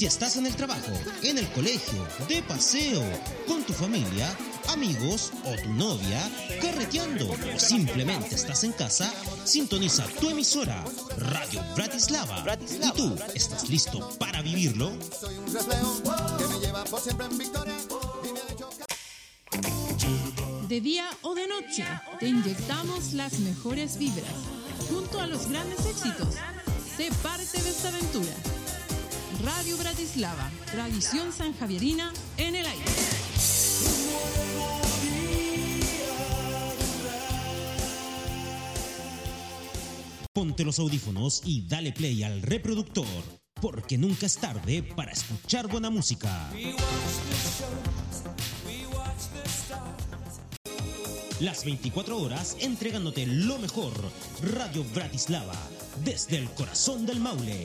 Si estás en el trabajo, en el colegio, de paseo, con tu familia, amigos o tu novia, carreteando o simplemente estás en casa, sintoniza tu emisora Radio Bratislava. ¿Y tú estás listo para vivirlo? De día o de noche, te inyectamos las mejores vibras. Junto a los grandes éxitos, sé parte de esta aventura. Radio Bratislava, tradición sanjavierina en el aire. Ponte los audífonos y dale play al reproductor, porque nunca es tarde para escuchar buena música. Las 24 horas entregándote lo mejor. Radio Bratislava, desde el corazón del Maule.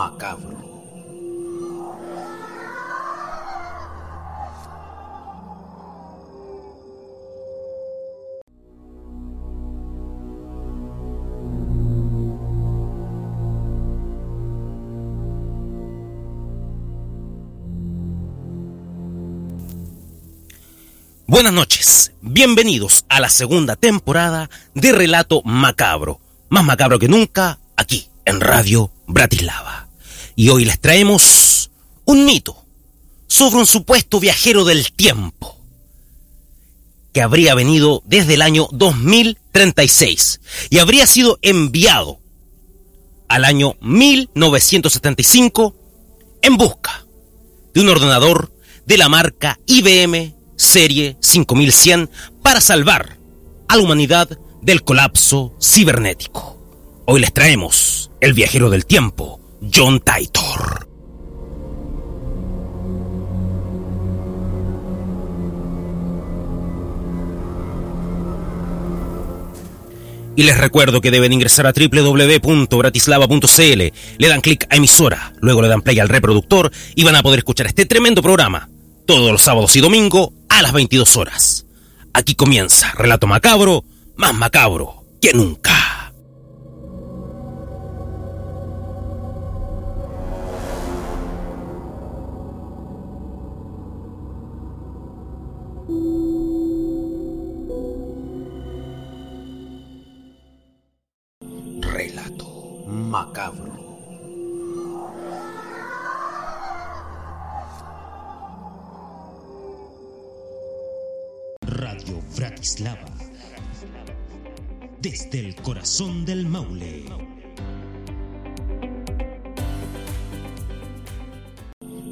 Macabro. Buenas noches, bienvenidos a la segunda temporada de Relato Macabro, más macabro que nunca, aquí en Radio Bratislava. Y hoy les traemos un mito sobre un supuesto viajero del tiempo que habría venido desde el año 2036 y habría sido enviado al año 1975 en busca de un ordenador de la marca IBM Serie 5100 para salvar a la humanidad del colapso cibernético. Hoy les traemos el viajero del tiempo, John Titor. Y les recuerdo que deben ingresar a www.bratislava.cl, le dan clic a emisora, luego le dan play al reproductor y van a poder escuchar este tremendo programa todos los sábados y domingos a las 22 horas. Aquí comienza Relato Macabro, más macabro que nunca. Macabro. Radio Bratislava. Desde el corazón del Maule.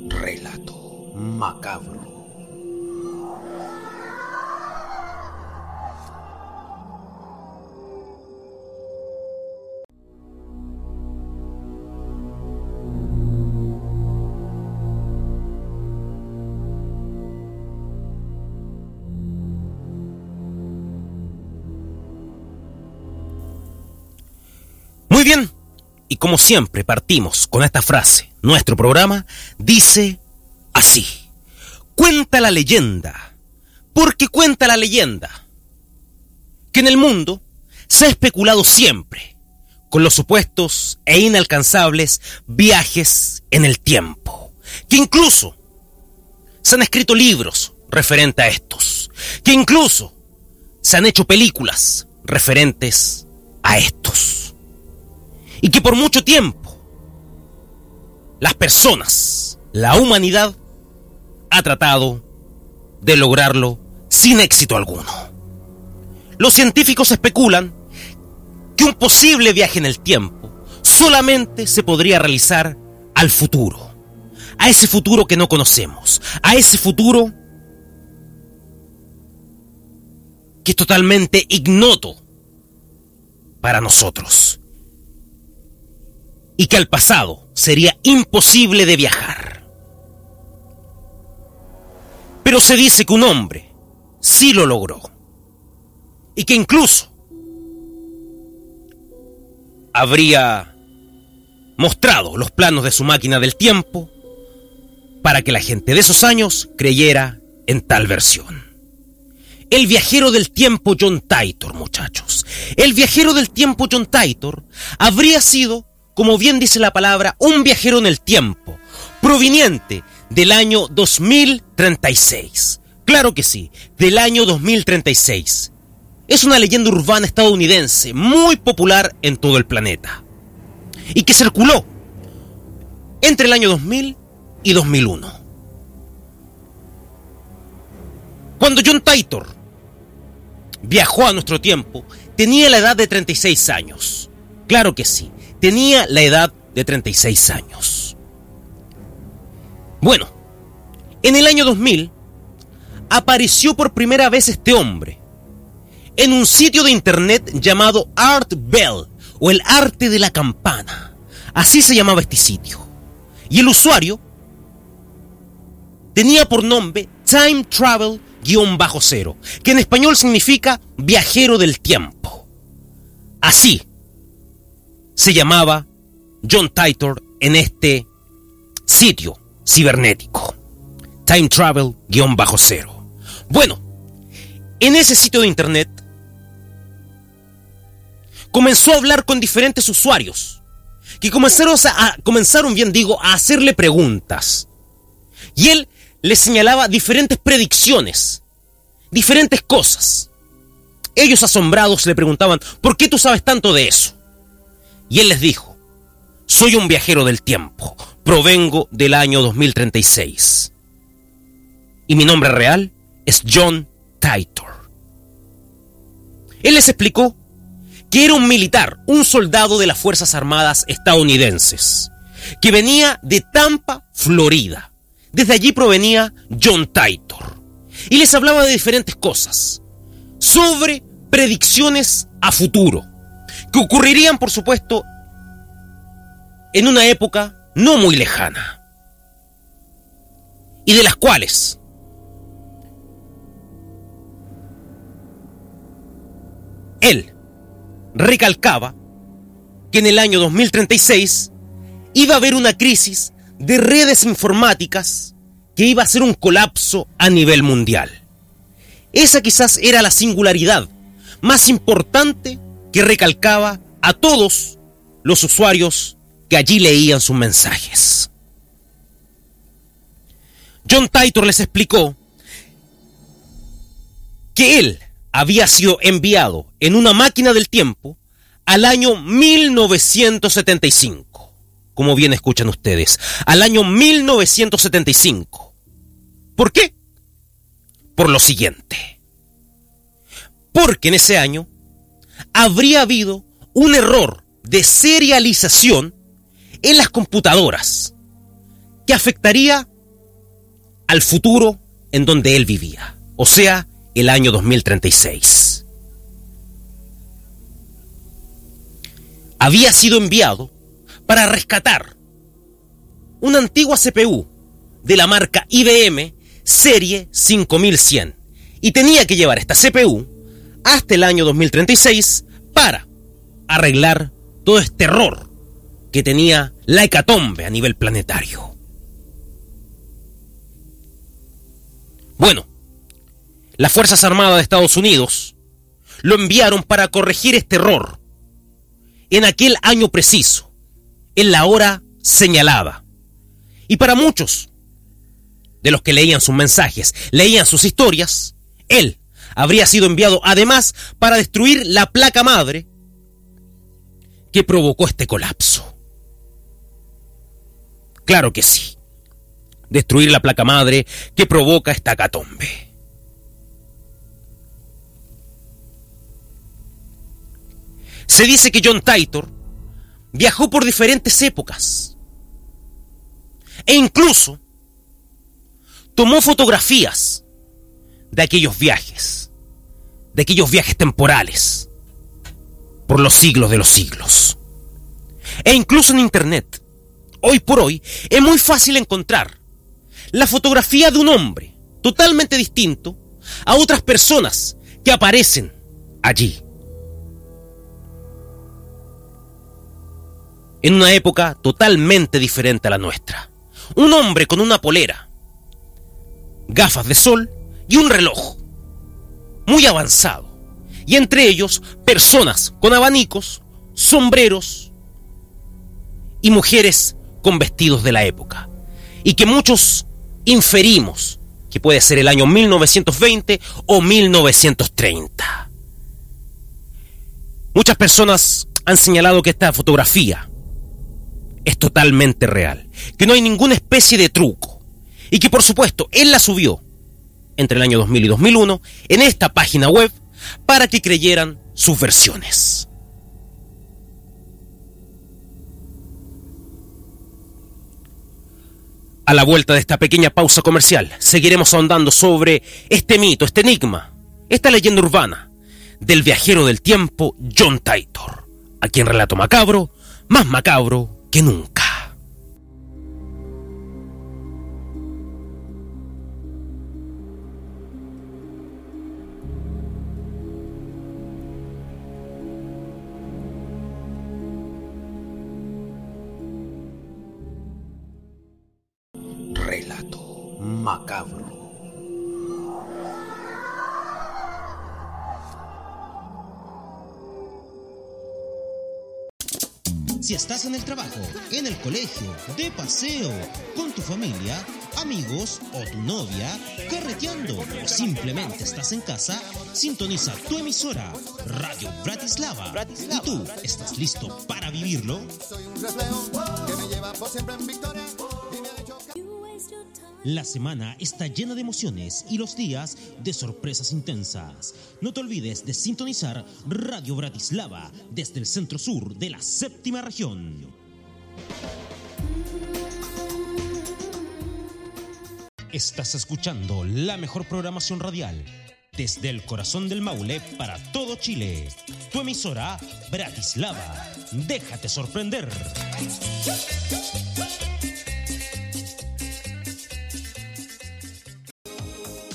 Relato macabro. Como siempre partimos con esta frase, nuestro programa dice así. Cuenta la leyenda, porque cuenta la leyenda, que en el mundo se ha especulado siempre con los supuestos e inalcanzables viajes en el tiempo, que incluso se han escrito libros referentes a estos, que incluso se han hecho películas referentes a estos y que por mucho tiempo las personas la humanidad ha tratado de lograrlo sin éxito alguno. Los científicos especulan que un posible viaje en el tiempo solamente se podría realizar al futuro, a ese futuro que no conocemos, a ese futuro que es totalmente ignoto para nosotros y que al pasado sería imposible de viajar. Pero se dice que un hombre sí lo logró y que incluso habría mostrado los planos de su máquina del tiempo para que la gente de esos años creyera en tal versión. El viajero del tiempo John Titor, muchachos. El viajero del tiempo John Titor habría sido, como bien dice la palabra, un viajero en el tiempo, proveniente del año 2036. Claro que sí, del año 2036. Es una leyenda urbana estadounidense muy popular en todo el planeta. Y que circuló entre el año 2000 y 2001. Cuando John Titor viajó a nuestro tiempo, tenía la edad de 36 años. Claro que sí, tenía la edad de 36 años. Bueno, en el año 2000 apareció por primera vez este hombre en un sitio de internet llamado Art Bell o el arte de la campana. Así se llamaba este sitio. Y el usuario tenía por nombre Time Travel guion bajo cero, que en español significa viajero del tiempo. Así se llamaba John Titor en este sitio cibernético. Time Travel guion bajo cero. Bueno, en ese sitio de internet comenzó a hablar con diferentes usuarios que comenzaron a, comenzaron bien digo a hacerle preguntas. Y él le señalaba diferentes predicciones, diferentes cosas. Ellos asombrados le preguntaban, ¿por qué tú sabes tanto de eso? Y él les dijo, soy un viajero del tiempo, provengo del año 2036. Y mi nombre real es John Titor. Él les explicó que era un militar, un soldado de las Fuerzas Armadas estadounidenses, que venía de Tampa, Florida desde allí provenía John Titor. Y les hablaba de diferentes cosas. Sobre predicciones a futuro. Que ocurrirían, por supuesto, en una época no muy lejana. Y de las cuales él recalcaba que en el año 2036 iba a haber una crisis de redes informáticas que iba a ser un colapso a nivel mundial. Esa quizás era la singularidad más importante que recalcaba a todos los usuarios que allí leían sus mensajes. John Titor les explicó que él había sido enviado en una máquina del tiempo al año 1975 como bien escuchan ustedes, al año 1975. ¿Por qué? Por lo siguiente. Porque en ese año habría habido un error de serialización en las computadoras que afectaría al futuro en donde él vivía, o sea, el año 2036. Había sido enviado para rescatar una antigua CPU de la marca IBM serie 5100 y tenía que llevar esta CPU hasta el año 2036 para arreglar todo este error que tenía la hecatombe a nivel planetario. Bueno, las Fuerzas Armadas de Estados Unidos lo enviaron para corregir este error en aquel año preciso, en la hora señalada. Y para muchos de los que leían sus mensajes, leían sus historias, él habría sido enviado además para destruir la placa madre que provocó este colapso. Claro que sí. destruir la placa madre que provoca esta catombe. Se dice que John Titor viajó por diferentes épocas e incluso tomó fotografías de aquellos viajes, de aquellos viajes temporales, por los siglos de los siglos. E incluso en Internet, hoy por hoy, es muy fácil encontrar la fotografía de un hombre totalmente distinto a otras personas que aparecen allí. En una época totalmente diferente a la nuestra. Un hombre con una polera, gafas de sol y un reloj muy avanzado. Y entre ellos personas con abanicos, sombreros y mujeres con vestidos de la época. Y que muchos inferimos que puede ser el año 1920 o 1930. Muchas personas han señalado que esta fotografía es totalmente real, que no hay ninguna especie de truco y que por supuesto él la subió entre el año 2000 y 2001 en esta página web para que creyeran sus versiones. A la vuelta de esta pequeña pausa comercial, seguiremos ahondando sobre este mito, este enigma, esta leyenda urbana del viajero del tiempo John Titor, a quien relato macabro, más macabro que nunca. En el trabajo, en el colegio, de paseo, con tu familia, amigos o tu novia, carreteando o simplemente estás en casa, sintoniza tu emisora Radio Bratislava. ¿Y tú estás listo para vivirlo? La semana está llena de emociones y los días de sorpresas intensas. No te olvides de sintonizar Radio Bratislava desde el centro sur de la séptima región. Estás escuchando la mejor programación radial desde el corazón del Maule para todo Chile. Tu emisora Bratislava. Déjate sorprender.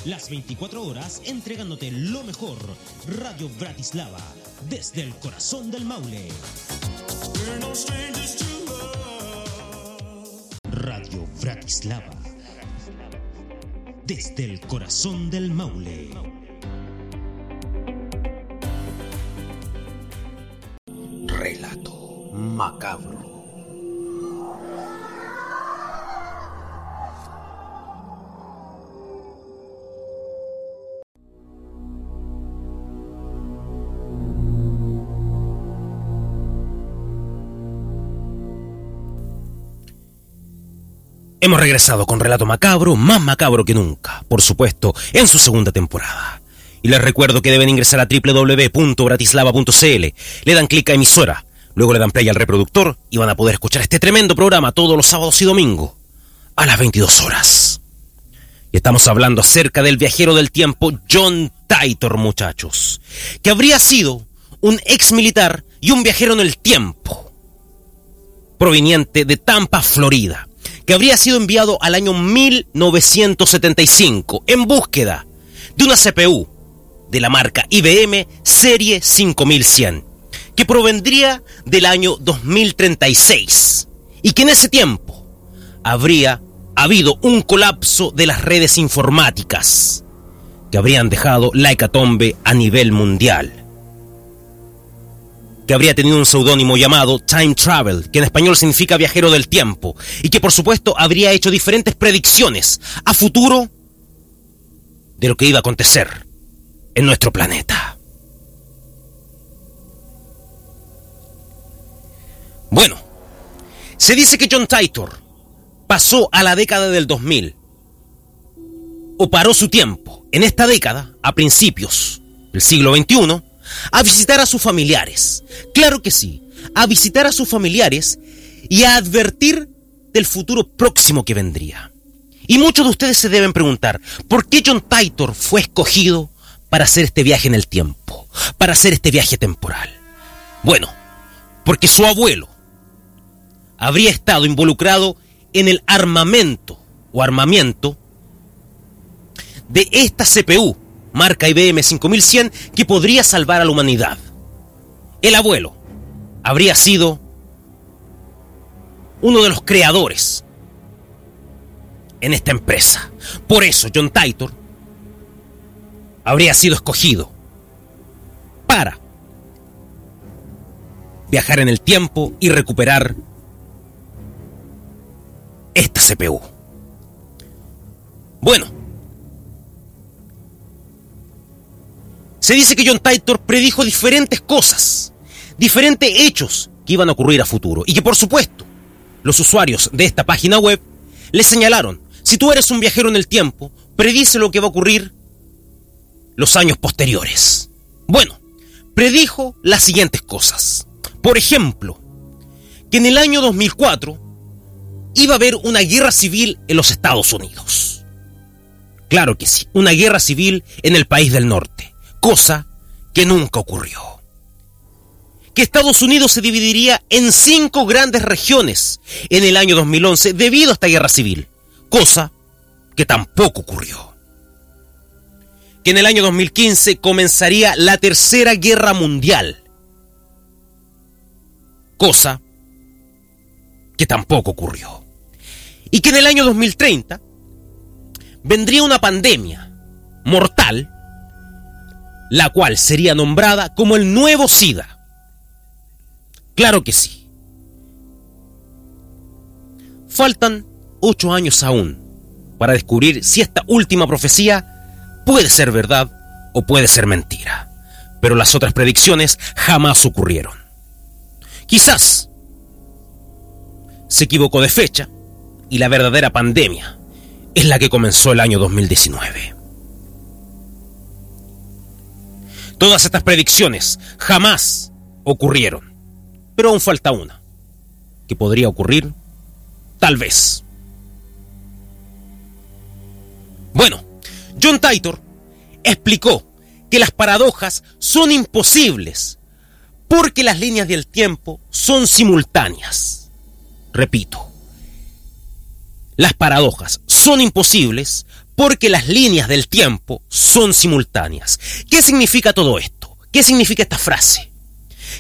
Las 24 horas entregándote lo mejor. Radio Bratislava, desde el corazón del Maule. Radio Bratislava, desde el corazón del Maule. Relato macabro. Hemos regresado con Relato Macabro, más macabro que nunca, por supuesto, en su segunda temporada. Y les recuerdo que deben ingresar a www.bratislava.cl, le dan clic a emisora, luego le dan play al reproductor y van a poder escuchar este tremendo programa todos los sábados y domingos, a las 22 horas. Y estamos hablando acerca del viajero del tiempo John Titor, muchachos, que habría sido un ex militar y un viajero en el tiempo, proveniente de Tampa, Florida que habría sido enviado al año 1975 en búsqueda de una CPU de la marca IBM Serie 5100, que provendría del año 2036 y que en ese tiempo habría habido un colapso de las redes informáticas que habrían dejado la hecatombe a nivel mundial que habría tenido un seudónimo llamado Time Travel, que en español significa viajero del tiempo, y que por supuesto habría hecho diferentes predicciones a futuro de lo que iba a acontecer en nuestro planeta. Bueno, se dice que John Titor pasó a la década del 2000 o paró su tiempo en esta década, a principios del siglo XXI, a visitar a sus familiares. Claro que sí, a visitar a sus familiares y a advertir del futuro próximo que vendría. Y muchos de ustedes se deben preguntar, ¿por qué John Titor fue escogido para hacer este viaje en el tiempo, para hacer este viaje temporal? Bueno, porque su abuelo habría estado involucrado en el armamento o armamiento de esta CPU, marca IBM 5100, que podría salvar a la humanidad. El abuelo habría sido uno de los creadores en esta empresa. Por eso John Titor habría sido escogido para viajar en el tiempo y recuperar esta CPU. Bueno, se dice que John Titor predijo diferentes cosas, diferentes hechos que iban a ocurrir a futuro y que por supuesto los usuarios de esta página web le señalaron, si tú eres un viajero en el tiempo, predice lo que va a ocurrir los años posteriores. Bueno, predijo las siguientes cosas. Por ejemplo, que en el año 2004 iba a haber una guerra civil en los Estados Unidos. Claro que sí, una guerra civil en el país del norte, cosa que nunca ocurrió. Que Estados Unidos se dividiría en cinco grandes regiones en el año 2011 debido a esta guerra civil, cosa que tampoco ocurrió. Que en el año 2015 comenzaría la tercera guerra mundial, cosa que tampoco ocurrió. Y que en el año 2030 vendría una pandemia mortal, la cual sería nombrada como el nuevo SIDA. Claro que sí. Faltan ocho años aún para descubrir si esta última profecía puede ser verdad o puede ser mentira. Pero las otras predicciones jamás ocurrieron. Quizás se equivocó de fecha y la verdadera pandemia es la que comenzó el año 2019. Todas estas predicciones jamás ocurrieron, pero aún falta una, que podría ocurrir tal vez. Bueno, John Titor explicó que las paradojas son imposibles porque las líneas del tiempo son simultáneas. Repito, las paradojas son imposibles porque las líneas del tiempo son simultáneas. ¿Qué significa todo esto? ¿Qué significa esta frase?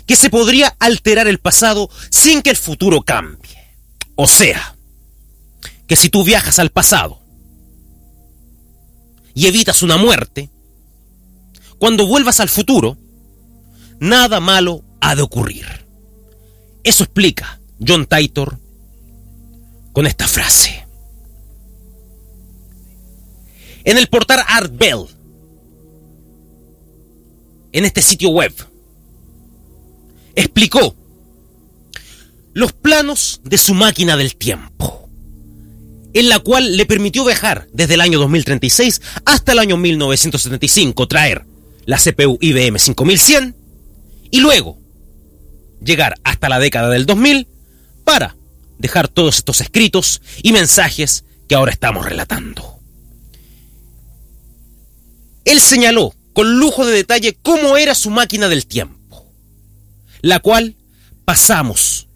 Que se podría alterar el pasado sin que el futuro cambie. O sea, que si tú viajas al pasado y evitas una muerte, cuando vuelvas al futuro, nada malo ha de ocurrir. Eso explica John Titor con esta frase. En el portal Art Bell, en este sitio web, explicó los planos de su máquina del tiempo, en la cual le permitió viajar desde el año 2036 hasta el año 1975, traer la CPU IBM 5100 y luego llegar hasta la década del 2000 para dejar todos estos escritos y mensajes que ahora estamos relatando. Él señaló con lujo de detalle cómo era su máquina del tiempo, la cual pasamos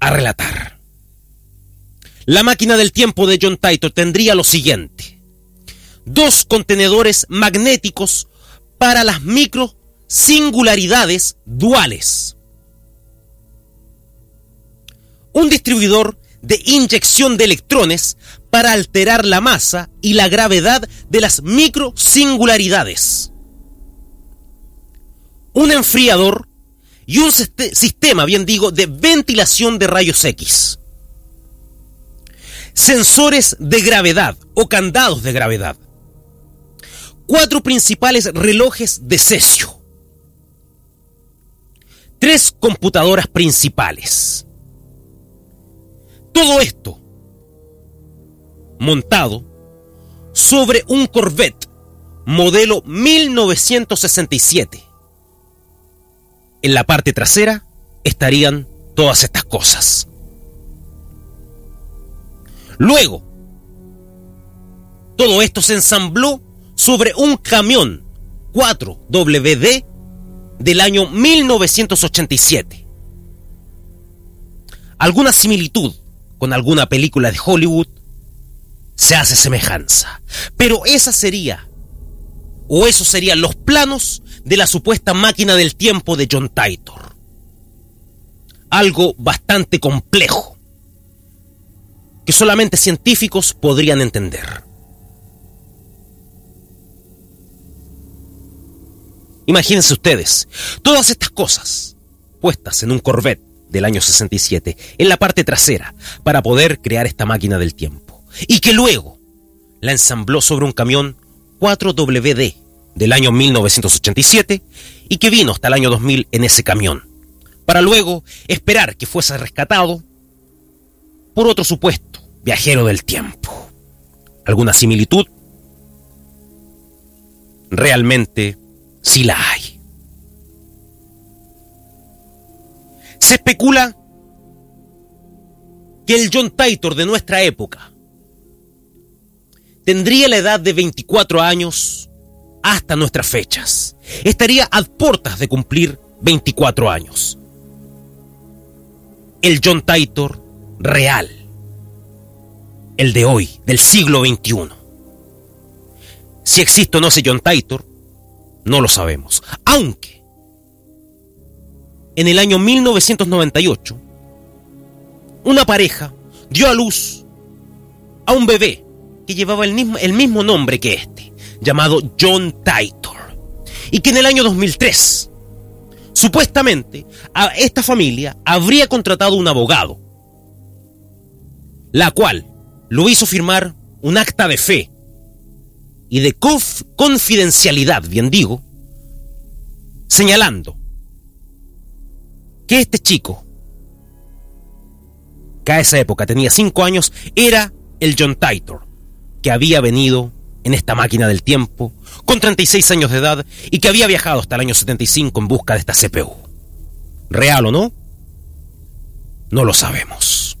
a relatar. La máquina del tiempo de John Titor tendría lo siguiente. Dos contenedores magnéticos para las micro singularidades duales. Un distribuidor de inyección de electrones para alterar la masa y la gravedad de las micro singularidades. Un enfriador y un sistema, bien digo, de ventilación de rayos X. Sensores de gravedad o candados de gravedad. Cuatro principales relojes de cesio tres computadoras principales, Todo esto montado sobre un Corvette modelo 1967. En la parte trasera estarían todas estas cosas. Luego, todo esto se ensambló sobre un camión 4WD del año 1987. Alguna similitud con alguna película de Hollywood se hace semejanza, pero esa sería, o esos serían los planos de la supuesta máquina del tiempo de John Titor. Algo bastante complejo, que solamente científicos podrían entender. Imagínense ustedes, todas estas cosas puestas en un Corvette del año 67, en la parte trasera, para poder crear esta máquina del tiempo. Y que luego la ensambló sobre un camión 4WD del año 1987 y que vino hasta el año 2000 en ese camión, para luego esperar que fuese rescatado por otro supuesto viajero del tiempo. ¿Alguna similitud? Realmente sí la hay. Se especula que el John Titor de nuestra época tendría la edad de 24 años hasta nuestras fechas. Estaría a puertas de cumplir 24 años. El John Titor real. El de hoy, del siglo XXI. Si existe o no ese John Titor, no lo sabemos. Aunque en el año 1998, una pareja dio a luz a un bebé que llevaba el mismo, el mismo nombre que este, llamado John Titor. Y que en el año 2003, supuestamente, a esta familia habría contratado un abogado, la cual lo hizo firmar un acta de fe y de confidencialidad, bien digo, señalando que este chico, que a esa época tenía 5 años, era el John Titor, que había venido en esta máquina del tiempo con 36 años de edad y que había viajado hasta el año 75 en busca de esta CPU. ¿Real o no? No lo sabemos.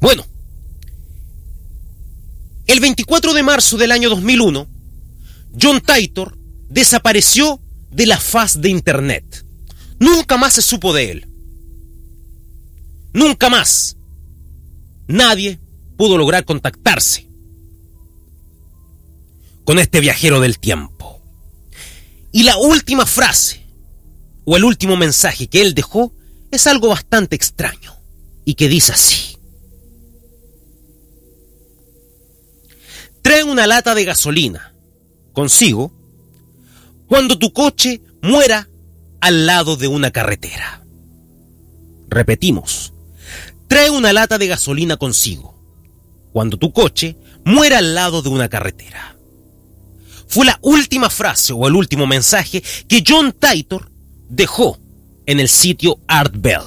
Bueno, el 24 de marzo del año 2001, John Titor desapareció de la faz de Internet. Nunca más se supo de él. Nunca más. Nadie pudo lograr contactarse con este viajero del tiempo. Y la última frase o el último mensaje que él dejó es algo bastante extraño y que dice así. Trae una lata de gasolina consigo cuando tu coche muera al lado de una carretera. Repetimos, trae una lata de gasolina consigo cuando tu coche muera al lado de una carretera. Fue la última frase o el último mensaje que John Titor dejó en el sitio Art Bell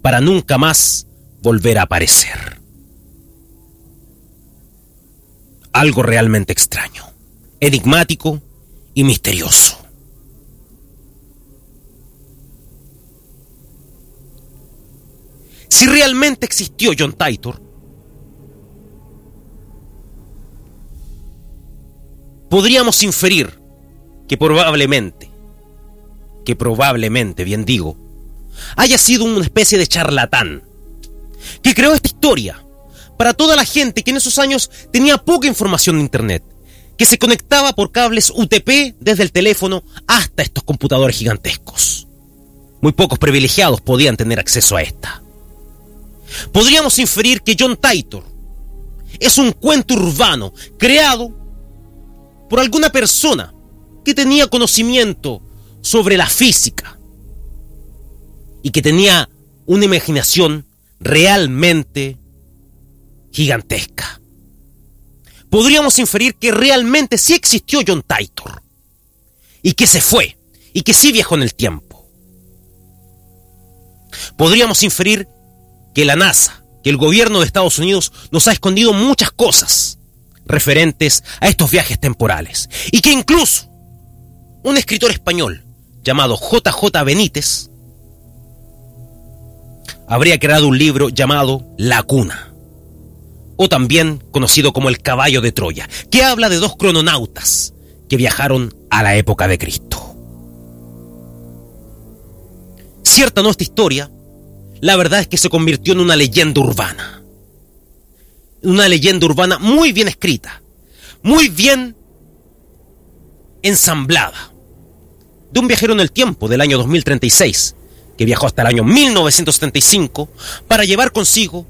para nunca más volver a aparecer. Algo realmente extraño, enigmático y misterioso. Si realmente existió John Titor, podríamos inferir que probablemente, que probablemente, bien digo, haya sido una especie de charlatán que creó esta historia para toda la gente que en esos años tenía poca información de Internet, que se conectaba por cables UTP desde el teléfono hasta estos computadores gigantescos. Muy pocos privilegiados podían tener acceso a esta. Podríamos inferir que John Titor es un cuento urbano creado por alguna persona que tenía conocimiento sobre la física y que tenía una imaginación realmente gigantesca. Podríamos inferir que realmente sí existió John Titor y que se fue y que sí viajó en el tiempo. Podríamos inferir que la NASA, que el gobierno de Estados Unidos nos ha escondido muchas cosas referentes a estos viajes temporales. Y que incluso un escritor español llamado JJ Benítez habría creado un libro llamado La Cuna, o también conocido como El Caballo de Troya, que habla de dos crononautas que viajaron a la época de Cristo. Cierta nuestra historia, la verdad es que se convirtió en una leyenda urbana. Una leyenda urbana muy bien escrita, muy bien ensamblada. De un viajero en el tiempo del año 2036, que viajó hasta el año 1975 para llevar consigo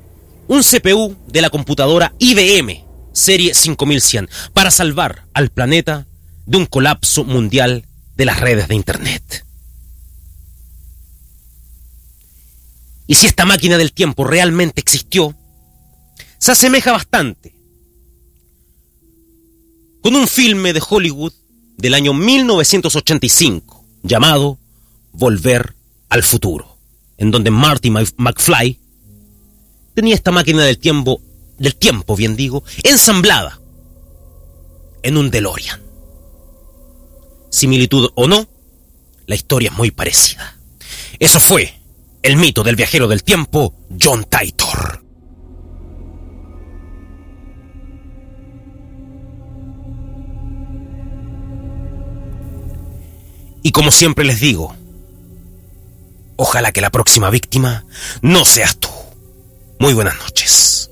un CPU de la computadora IBM Serie 5100 para salvar al planeta de un colapso mundial de las redes de Internet. Y si esta máquina del tiempo realmente existió, se asemeja bastante con un filme de Hollywood del año 1985 llamado Volver al futuro, en donde Marty McFly tenía esta máquina del tiempo, del tiempo, bien digo, ensamblada en un DeLorean. Similitud o no, la historia es muy parecida. Eso fue el mito del viajero del tiempo, John Titor. Y como siempre les digo, ojalá que la próxima víctima no seas tú. Muy buenas noches.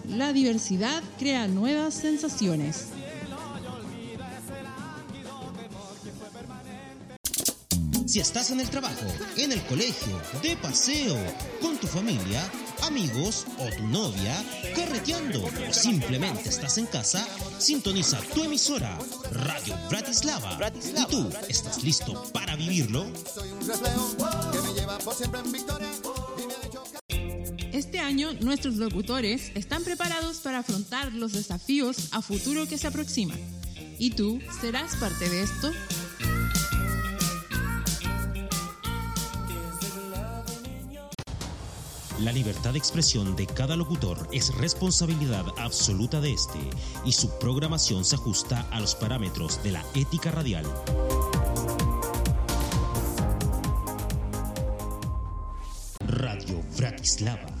la diversidad crea nuevas sensaciones. Si estás en el trabajo, en el colegio, de paseo, con tu familia, amigos o tu novia, carreteando o simplemente estás en casa, sintoniza tu emisora Radio Bratislava. ¿Y tú estás listo para vivirlo? Este año nuestros locutores están preparados para afrontar los desafíos a futuro que se aproximan. ¿Y tú serás parte de esto? La libertad de expresión de cada locutor es responsabilidad absoluta de este y su programación se ajusta a los parámetros de la ética radial. Radio Bratislava.